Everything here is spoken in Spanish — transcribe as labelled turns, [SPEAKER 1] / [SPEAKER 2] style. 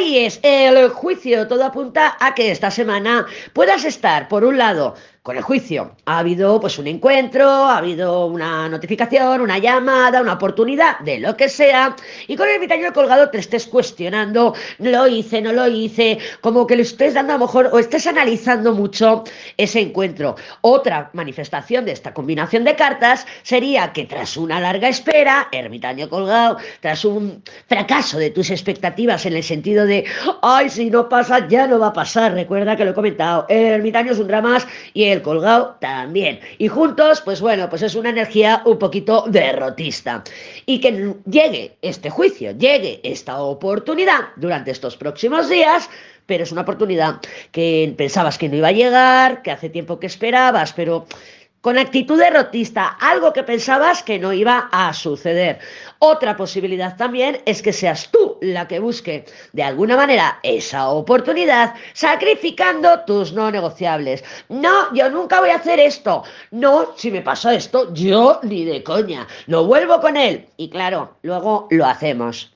[SPEAKER 1] Aries, el juicio, todo apunta a que esta semana puedas estar, por un lado, con el juicio. Ha habido pues un encuentro, ha habido una notificación, una llamada, una oportunidad, de lo que sea, y con el ermitaño colgado te estés cuestionando, lo hice, no lo hice, como que le estés dando a lo mejor o estés analizando mucho ese encuentro. Otra manifestación de esta combinación de cartas sería que tras una larga espera, ermitaño colgado, tras un fracaso de tus expectativas en el sentido de, ay, si no pasa, ya no va a pasar. Recuerda que lo he comentado, el ermitaño es un drama y el colgado también. Y juntos, pues bueno, pues es una energía un poquito derrotista. Y que llegue este juicio, llegue esta oportunidad durante estos próximos días, pero es una oportunidad que pensabas que no iba a llegar, que hace tiempo que esperabas, pero con actitud derrotista, algo que pensabas que no iba a suceder. Otra posibilidad también es que seas tú la que busque de alguna manera esa oportunidad, sacrificando tus no negociables. No, yo nunca voy a hacer esto. No, si me pasa esto, yo ni de coña. No vuelvo con él. Y claro, luego lo hacemos.